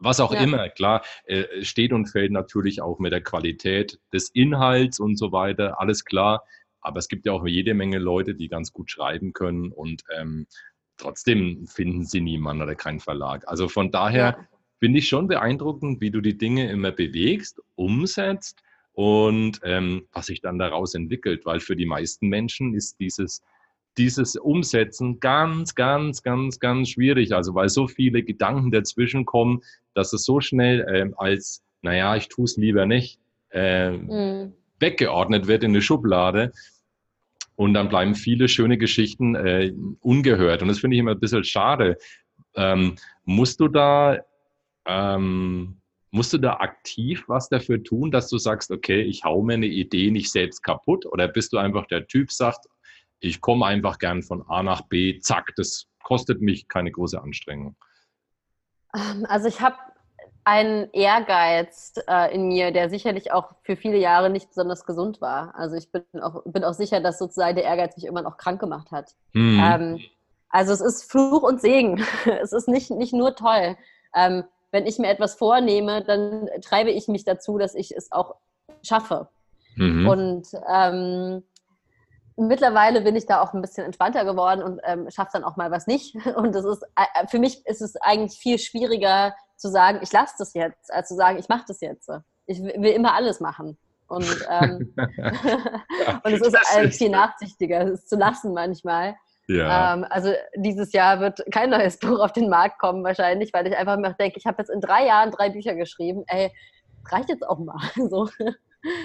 was auch ja. immer, klar, äh, steht und fällt natürlich auch mit der Qualität des Inhalts und so weiter, alles klar. Aber es gibt ja auch jede Menge Leute, die ganz gut schreiben können und ähm, trotzdem finden sie niemanden oder keinen Verlag. Also von daher ja. finde ich schon beeindruckend, wie du die Dinge immer bewegst, umsetzt und ähm, was sich dann daraus entwickelt, weil für die meisten Menschen ist dieses dieses Umsetzen ganz, ganz, ganz, ganz schwierig. Also weil so viele Gedanken dazwischen kommen, dass es so schnell ähm, als, naja, ich tue es lieber nicht, äh, mhm. weggeordnet wird in eine Schublade. Und dann bleiben viele schöne Geschichten äh, ungehört. Und das finde ich immer ein bisschen schade. Ähm, musst du da ähm, musst du da aktiv was dafür tun, dass du sagst, okay, ich hau mir eine Idee nicht selbst kaputt? Oder bist du einfach der Typ, sagt, ich komme einfach gern von A nach B, zack, das kostet mich keine große Anstrengung. Ähm, also ich habe einen Ehrgeiz äh, in mir, der sicherlich auch für viele Jahre nicht besonders gesund war. Also ich bin auch, bin auch sicher, dass sozusagen der Ehrgeiz mich irgendwann auch krank gemacht hat. Mhm. Ähm, also es ist Fluch und Segen. [laughs] es ist nicht, nicht nur toll. Ähm, wenn ich mir etwas vornehme, dann treibe ich mich dazu, dass ich es auch schaffe. Mhm. Und ähm, mittlerweile bin ich da auch ein bisschen entspannter geworden und ähm, schaffe dann auch mal was nicht. [laughs] Und das ist äh, für mich ist es eigentlich viel schwieriger zu sagen, ich lasse das jetzt, als zu sagen, ich mache das jetzt. Ich will immer alles machen. Und, ähm, [laughs] und es ist eigentlich viel nachsichtiger, es zu lassen manchmal. Ja. Ähm, also dieses Jahr wird kein neues [laughs] Buch auf den Markt kommen wahrscheinlich, weil ich einfach denke, ich habe jetzt in drei Jahren drei Bücher geschrieben. Ey, reicht jetzt auch mal. So.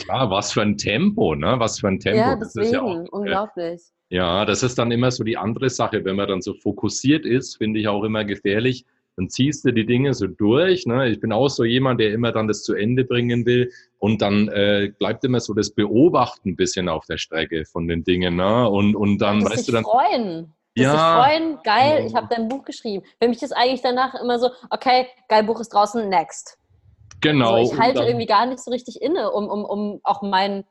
Klar, was für ein Tempo, ne? Was für ein Tempo. Ja, deswegen, das ist ja auch, unglaublich. Ja, das ist dann immer so die andere Sache, wenn man dann so fokussiert ist, finde ich auch immer gefährlich. Dann ziehst du die Dinge so durch. Ne? Ich bin auch so jemand, der immer dann das zu Ende bringen will. Und dann äh, bleibt immer so das Beobachten ein bisschen auf der Strecke von den Dingen. Ne? Und, und dann, ja, weißt du dann. freuen. Das ja. sich freuen, geil, ich habe dein Buch geschrieben. Für mich ist eigentlich danach immer so, okay, geil, Buch ist draußen, next. Genau. Also ich halte irgendwie gar nicht so richtig inne, um, um, um auch meinen,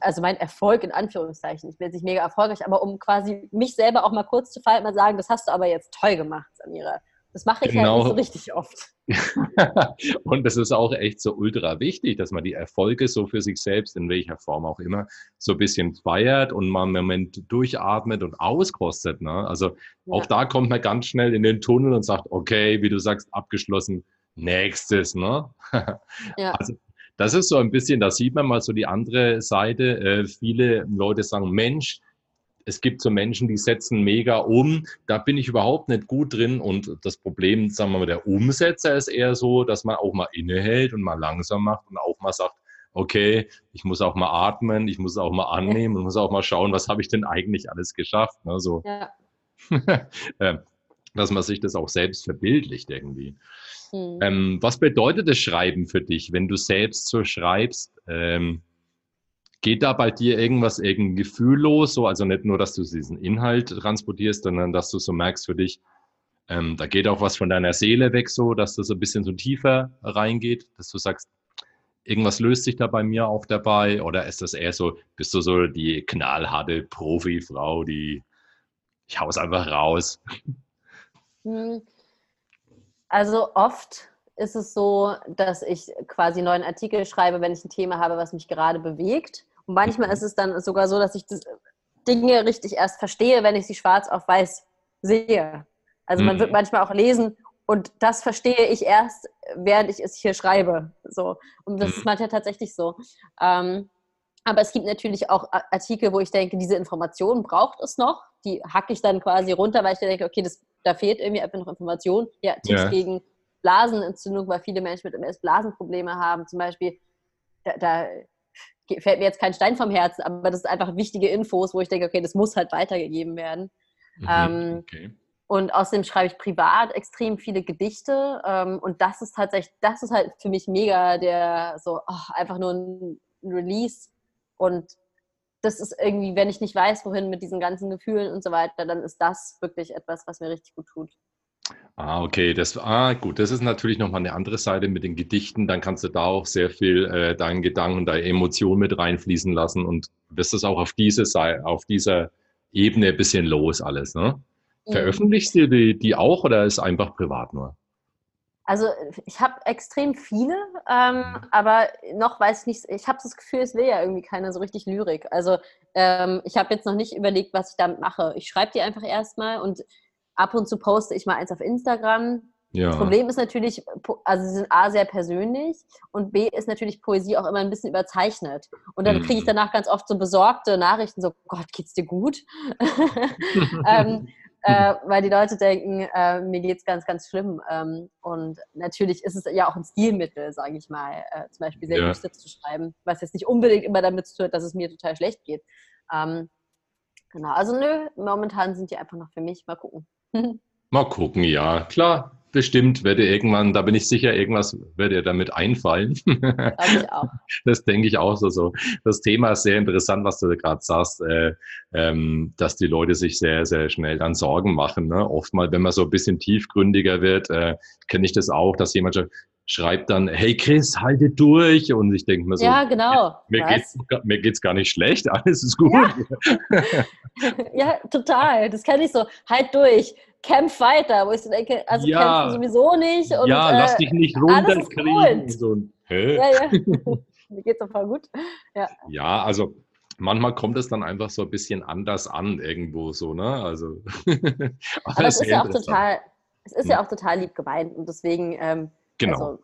also mein Erfolg in Anführungszeichen, ich bin jetzt nicht mega erfolgreich, aber um quasi mich selber auch mal kurz zu fallen, mal sagen, das hast du aber jetzt toll gemacht, Samira. Das mache ich genau. halt nicht so richtig oft. [laughs] und das ist auch echt so ultra wichtig, dass man die Erfolge so für sich selbst, in welcher Form auch immer, so ein bisschen feiert und mal einen Moment durchatmet und auskostet. Ne? Also ja. auch da kommt man ganz schnell in den Tunnel und sagt, okay, wie du sagst, abgeschlossen, nächstes, ne? [laughs] Ja. Also, das ist so ein bisschen, da sieht man mal so die andere Seite. Äh, viele Leute sagen, Mensch, es gibt so Menschen, die setzen mega um. Da bin ich überhaupt nicht gut drin. Und das Problem, sagen wir mal, der Umsetzer ist eher so, dass man auch mal innehält und mal langsam macht und auch mal sagt, okay, ich muss auch mal atmen, ich muss auch mal annehmen und muss auch mal schauen, was habe ich denn eigentlich alles geschafft. Ne? So. Ja. [laughs] Äh, dass man sich das auch selbst verbildlicht irgendwie. Mhm. Ähm, was bedeutet das Schreiben für dich, wenn du selbst so schreibst? Ähm, Geht da bei dir irgendwas, irgendein Gefühl los? So, also nicht nur, dass du diesen Inhalt transportierst, sondern dass du so merkst für dich, ähm, da geht auch was von deiner Seele weg, so, dass das so ein bisschen so tiefer reingeht, dass du sagst, irgendwas löst sich da bei mir auch dabei? Oder ist das eher so, bist du so die knallharte Profifrau, die ich hau's einfach raus? Hm. Also oft ist es so, dass ich quasi einen neuen Artikel schreibe, wenn ich ein Thema habe, was mich gerade bewegt. Und manchmal mhm. ist es dann sogar so, dass ich Dinge richtig erst verstehe, wenn ich sie schwarz auf weiß sehe. Also man wird mhm. manchmal auch lesen und das verstehe ich erst, während ich es hier schreibe. So. Und das ist mhm. manchmal tatsächlich so. Ähm, aber es gibt natürlich auch Artikel, wo ich denke, diese Information braucht es noch. Die hacke ich dann quasi runter, weil ich denke, okay, das, da fehlt irgendwie einfach noch Information. Ja, Tipps ja. gegen Blasenentzündung, weil viele Menschen mit MS Blasenprobleme haben. Zum Beispiel, da, da, fällt mir jetzt kein Stein vom Herzen, aber das sind einfach wichtige Infos, wo ich denke, okay, das muss halt weitergegeben werden. Mhm, ähm, okay. Und außerdem schreibe ich privat extrem viele Gedichte. Ähm, und das ist tatsächlich, das ist halt für mich mega der, so oh, einfach nur ein Release. Und das ist irgendwie, wenn ich nicht weiß, wohin mit diesen ganzen Gefühlen und so weiter, dann ist das wirklich etwas, was mir richtig gut tut. Ah, okay. Das, ah, gut. Das ist natürlich nochmal eine andere Seite mit den Gedichten. Dann kannst du da auch sehr viel äh, deinen Gedanken, deine Emotionen mit reinfließen lassen und wirst das auch auf, diese Seite, auf dieser Ebene ein bisschen los alles, ne? Veröffentlichst du die, die auch oder ist einfach privat nur? Also ich habe extrem viele, ähm, mhm. aber noch weiß ich nicht, ich habe das Gefühl, es will ja irgendwie keine so richtig Lyrik. Also ähm, ich habe jetzt noch nicht überlegt, was ich damit mache. Ich schreibe die einfach erstmal und ab und zu poste ich mal eins auf Instagram. Ja. Das Problem ist natürlich, also sie sind A sehr persönlich und B ist natürlich Poesie auch immer ein bisschen überzeichnet. Und dann kriege ich mhm. danach ganz oft so besorgte Nachrichten, so Gott, geht's dir gut? [laughs] ähm, [laughs] äh, weil die Leute denken, äh, mir geht's ganz, ganz schlimm. Ähm, und natürlich ist es ja auch ein Stilmittel, sage ich mal, äh, zum Beispiel sehr ja. zu schreiben, was jetzt nicht unbedingt immer damit zu tun hat, dass es mir total schlecht geht. Ähm, genau, also nö, momentan sind die einfach noch für mich. Mal gucken. [laughs] Mal gucken, ja, klar bestimmt werde irgendwann, da bin ich sicher, irgendwas wird dir damit einfallen. auch. [laughs] Das denke ich auch so, so. Das Thema ist sehr interessant, was du gerade sagst, äh, ähm, dass die Leute sich sehr, sehr schnell dann Sorgen machen. Ne? Oftmal, wenn man so ein bisschen tiefgründiger wird, äh, kenne ich das auch, dass jemand schreibt dann, hey Chris, halte durch. Und ich denke mir so, ja, genau. mir, geht's, mir geht's gar nicht schlecht, [laughs] alles ist gut. Ja, [laughs] ja total. Das kenne ich so. Halt durch kämpf weiter, wo ich so denke, also ja. kämpfen sowieso nicht. Und, ja, lass dich nicht runterkriegen. So, hä? Ja, ja. [laughs] Mir geht's voll gut. Ja. ja, also manchmal kommt es dann einfach so ein bisschen anders an irgendwo so, ne? Also, aber, aber es ist ja auch total, es ist ja hm. auch total lieb gemeint und deswegen ähm, genau. Also,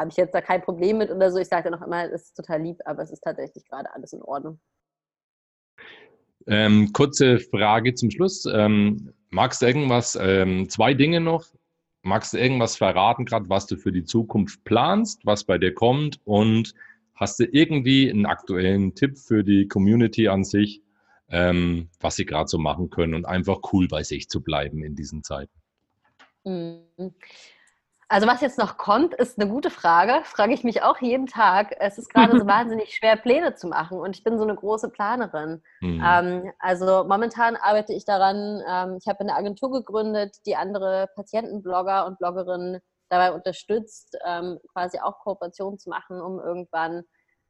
habe ich jetzt da kein Problem mit oder so. Ich sage ja noch immer, es ist total lieb, aber es ist tatsächlich gerade alles in Ordnung. Ähm, kurze Frage zum Schluss. Ähm, magst du irgendwas, ähm, zwei Dinge noch? Magst du irgendwas verraten, gerade was du für die Zukunft planst, was bei dir kommt? Und hast du irgendwie einen aktuellen Tipp für die Community an sich, ähm, was sie gerade so machen können und einfach cool bei sich zu bleiben in diesen Zeiten? Mhm. Also was jetzt noch kommt, ist eine gute Frage. Frage ich mich auch jeden Tag. Es ist gerade so [laughs] wahnsinnig schwer, Pläne zu machen und ich bin so eine große Planerin. Mhm. Ähm, also momentan arbeite ich daran, ähm, ich habe eine Agentur gegründet, die andere Patientenblogger und Bloggerinnen dabei unterstützt, ähm, quasi auch Kooperationen zu machen, um irgendwann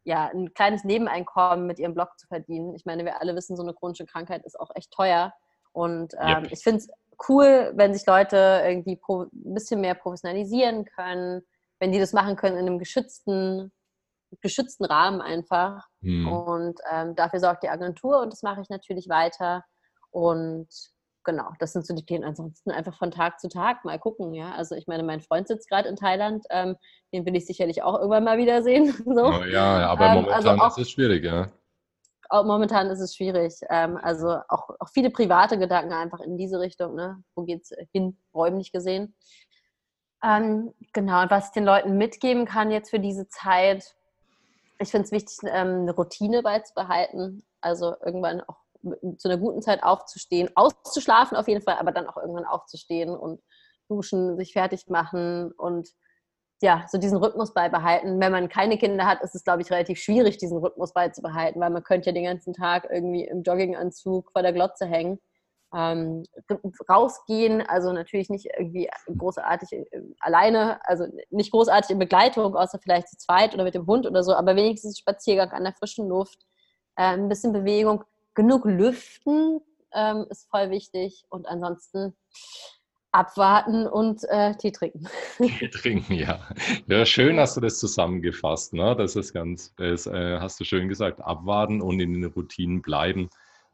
ja, ein kleines Nebeneinkommen mit ihrem Blog zu verdienen. Ich meine, wir alle wissen, so eine chronische Krankheit ist auch echt teuer. Und ähm, yep. ich finde es cool, wenn sich Leute irgendwie ein bisschen mehr professionalisieren können, wenn die das machen können in einem geschützten, geschützten Rahmen einfach. Mhm. Und ähm, dafür sorgt die Agentur und das mache ich natürlich weiter. Und genau, das sind so die Pläne. Ansonsten einfach von Tag zu Tag mal gucken, ja. Also ich meine, mein Freund sitzt gerade in Thailand, ähm, den will ich sicherlich auch irgendwann mal wiedersehen. [laughs] so. oh, ja, aber ähm, momentan also auch, ist es schwierig, ja momentan ist es schwierig. Ähm, also auch, auch viele private Gedanken einfach in diese Richtung. Ne? Wo es hin, räumlich gesehen? Ähm, genau, und was ich den Leuten mitgeben kann jetzt für diese Zeit, ich finde es wichtig, ähm, eine Routine beizubehalten. Also irgendwann auch zu einer guten Zeit aufzustehen, auszuschlafen auf jeden Fall, aber dann auch irgendwann aufzustehen und duschen, sich fertig machen und ja, so diesen Rhythmus beibehalten. Wenn man keine Kinder hat, ist es, glaube ich, relativ schwierig, diesen Rhythmus beizubehalten, weil man könnte ja den ganzen Tag irgendwie im Jogginganzug vor der Glotze hängen. Ähm, rausgehen, also natürlich nicht irgendwie großartig äh, alleine, also nicht großartig in Begleitung, außer vielleicht zu zweit oder mit dem Hund oder so, aber wenigstens Spaziergang an der frischen Luft, äh, ein bisschen Bewegung, genug lüften ähm, ist voll wichtig und ansonsten abwarten und äh, Tee trinken. Tee [laughs] trinken, ja. Ja, schön hast du das zusammengefasst. Ne? Das ist ganz, das äh, hast du schön gesagt. Abwarten und in den Routinen bleiben.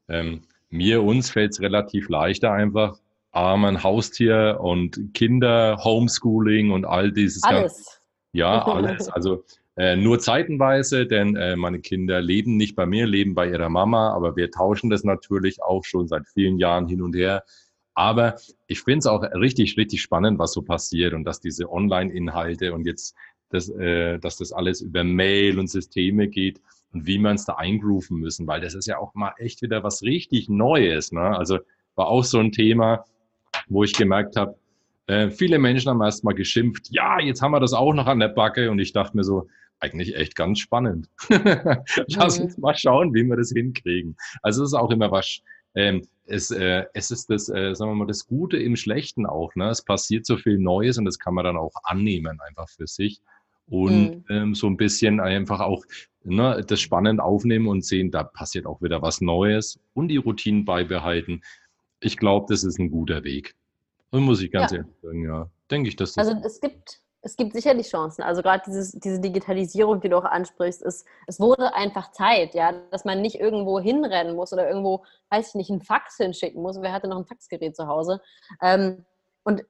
Ähm, mir, uns fällt es relativ leichter einfach. Aber ein Haustier und Kinder, Homeschooling und all dieses. Alles. Ganze, ja, [laughs] alles. Also äh, nur zeitenweise, denn äh, meine Kinder leben nicht bei mir, leben bei ihrer Mama, aber wir tauschen das natürlich auch schon seit vielen Jahren hin und her. Aber ich finde es auch richtig, richtig spannend, was so passiert und dass diese Online-Inhalte und jetzt, das, äh, dass das alles über Mail und Systeme geht und wie man es da eingrooven müssen, weil das ist ja auch mal echt wieder was richtig Neues. Ne? Also war auch so ein Thema, wo ich gemerkt habe, äh, viele Menschen haben erst mal geschimpft, ja, jetzt haben wir das auch noch an der Backe und ich dachte mir so, eigentlich echt ganz spannend. [laughs] Lass uns mhm. mal schauen, wie wir das hinkriegen. Also es ist auch immer was, ähm, es, äh, es ist das, äh, sagen wir mal, das Gute im Schlechten auch. Ne? Es passiert so viel Neues und das kann man dann auch annehmen einfach für sich und mhm. ähm, so ein bisschen einfach auch ne, das spannend aufnehmen und sehen, da passiert auch wieder was Neues und die Routinen beibehalten. Ich glaube, das ist ein guter Weg. Und muss ich ganz ja. ehrlich sagen, ja, denke ich, dass das. Also es gibt es gibt sicherlich Chancen. Also gerade diese Digitalisierung, die du auch ansprichst, ist, es wurde einfach Zeit, ja, dass man nicht irgendwo hinrennen muss oder irgendwo, weiß ich nicht, einen Fax hinschicken muss. Wer hatte noch ein Faxgerät zu Hause? Ähm, und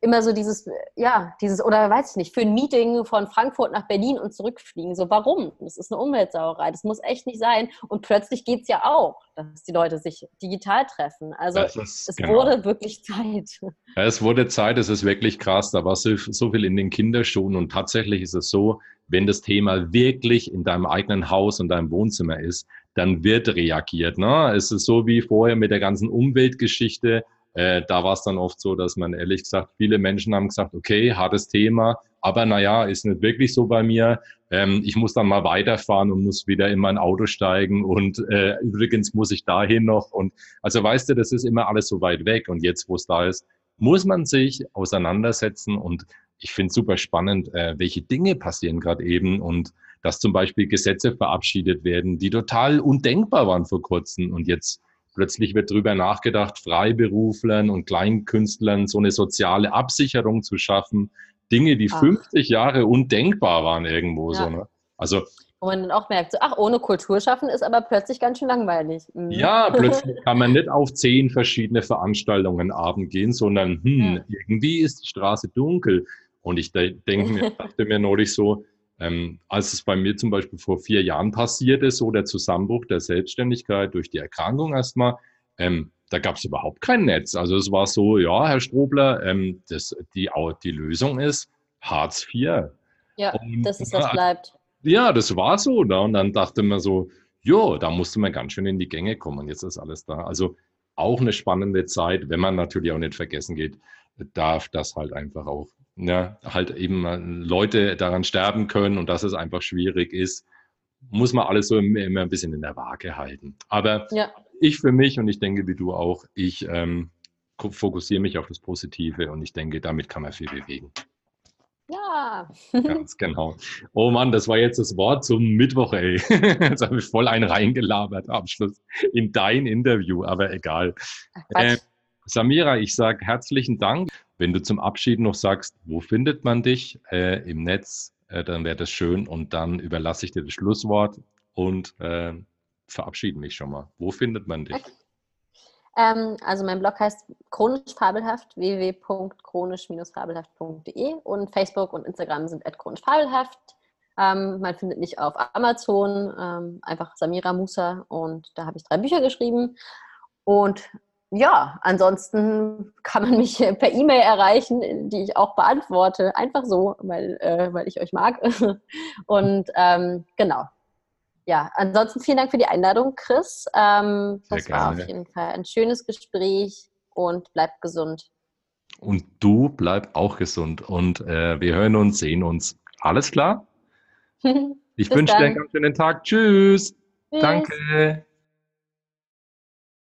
immer so dieses, ja, dieses, oder weiß ich nicht, für ein Meeting von Frankfurt nach Berlin und zurückfliegen. So, warum? Das ist eine Umweltsauerei. Das muss echt nicht sein. Und plötzlich geht es ja auch, dass die Leute sich digital treffen. Also ist, es genau. wurde wirklich Zeit. [laughs] Ja, es wurde Zeit, es ist wirklich krass. Da war so, so viel in den Kinderschuhen und tatsächlich ist es so, wenn das Thema wirklich in deinem eigenen Haus und deinem Wohnzimmer ist, dann wird reagiert. Ne? Es ist so wie vorher mit der ganzen Umweltgeschichte äh, da war es dann oft so, dass man ehrlich gesagt, viele Menschen haben gesagt, okay, hartes Thema, aber naja, ist nicht wirklich so bei mir. Ähm, ich muss dann mal weiterfahren und muss wieder in mein Auto steigen und äh, übrigens muss ich dahin noch. Und also weißt du, das ist immer alles so weit weg. Und jetzt, wo es da ist, muss man sich auseinandersetzen und ich finde super spannend, äh, welche Dinge passieren gerade eben und dass zum Beispiel Gesetze verabschiedet werden, die total undenkbar waren vor kurzem und jetzt Plötzlich wird darüber nachgedacht, Freiberuflern und Kleinkünstlern so eine soziale Absicherung zu schaffen. Dinge, die ach. 50 Jahre undenkbar waren irgendwo ja. so. Ne? Also wo man dann auch merkt, so, ach, ohne Kultur schaffen ist aber plötzlich ganz schön langweilig. Mhm. Ja, [laughs] plötzlich kann man nicht auf zehn verschiedene Veranstaltungen abend gehen, sondern hm, ja. irgendwie ist die Straße dunkel. Und ich denke mir, [laughs] dachte mir neulich so, ähm, als es bei mir zum Beispiel vor vier Jahren passiert ist, so der Zusammenbruch der Selbstständigkeit durch die Erkrankung erstmal, ähm, da gab es überhaupt kein Netz. Also es war so, ja, Herr Strobler, ähm, das, die, die Lösung ist Hartz IV. Ja, und, das ist, was bleibt. Ja, das war so. Da. Und dann dachte man so, jo, da musste man ganz schön in die Gänge kommen. Und jetzt ist alles da. Also auch eine spannende Zeit, wenn man natürlich auch nicht vergessen geht, darf das halt einfach auch ja, halt eben Leute daran sterben können und dass es einfach schwierig ist, muss man alles so immer ein bisschen in der Waage halten. Aber ja. ich für mich und ich denke wie du auch, ich ähm, fokussiere mich auf das Positive und ich denke, damit kann man viel bewegen. Ja. Ganz genau. Oh Mann, das war jetzt das Wort zum Mittwoch, ey. [laughs] Jetzt habe ich voll einen reingelabert am Schluss in dein Interview, aber egal. Äh, Samira, ich sage herzlichen Dank. Wenn du zum Abschied noch sagst, wo findet man dich äh, im Netz, äh, dann wäre das schön und dann überlasse ich dir das Schlusswort und äh, verabschiede mich schon mal. Wo findet man dich? Okay. Ähm, also mein Blog heißt chronisch fabelhaft, www.chronisch-fabelhaft.de und Facebook und Instagram sind chronisch fabelhaft. Ähm, man findet mich auf Amazon, ähm, einfach Samira Musa und da habe ich drei Bücher geschrieben. Und ja, ansonsten kann man mich [laughs] per E-Mail erreichen, die ich auch beantworte. Einfach so, weil, äh, weil ich euch mag. [laughs] Und ähm, genau. Ja, ansonsten vielen Dank für die Einladung, Chris. Ähm, das war auf jeden Fall ein schönes Gespräch und bleibt gesund. Und du bleib auch gesund. Und äh, wir hören uns, sehen uns. Alles klar? [laughs] Ich wünsche dir einen ganz schönen Tag. Tschüss. Tschüss. Danke.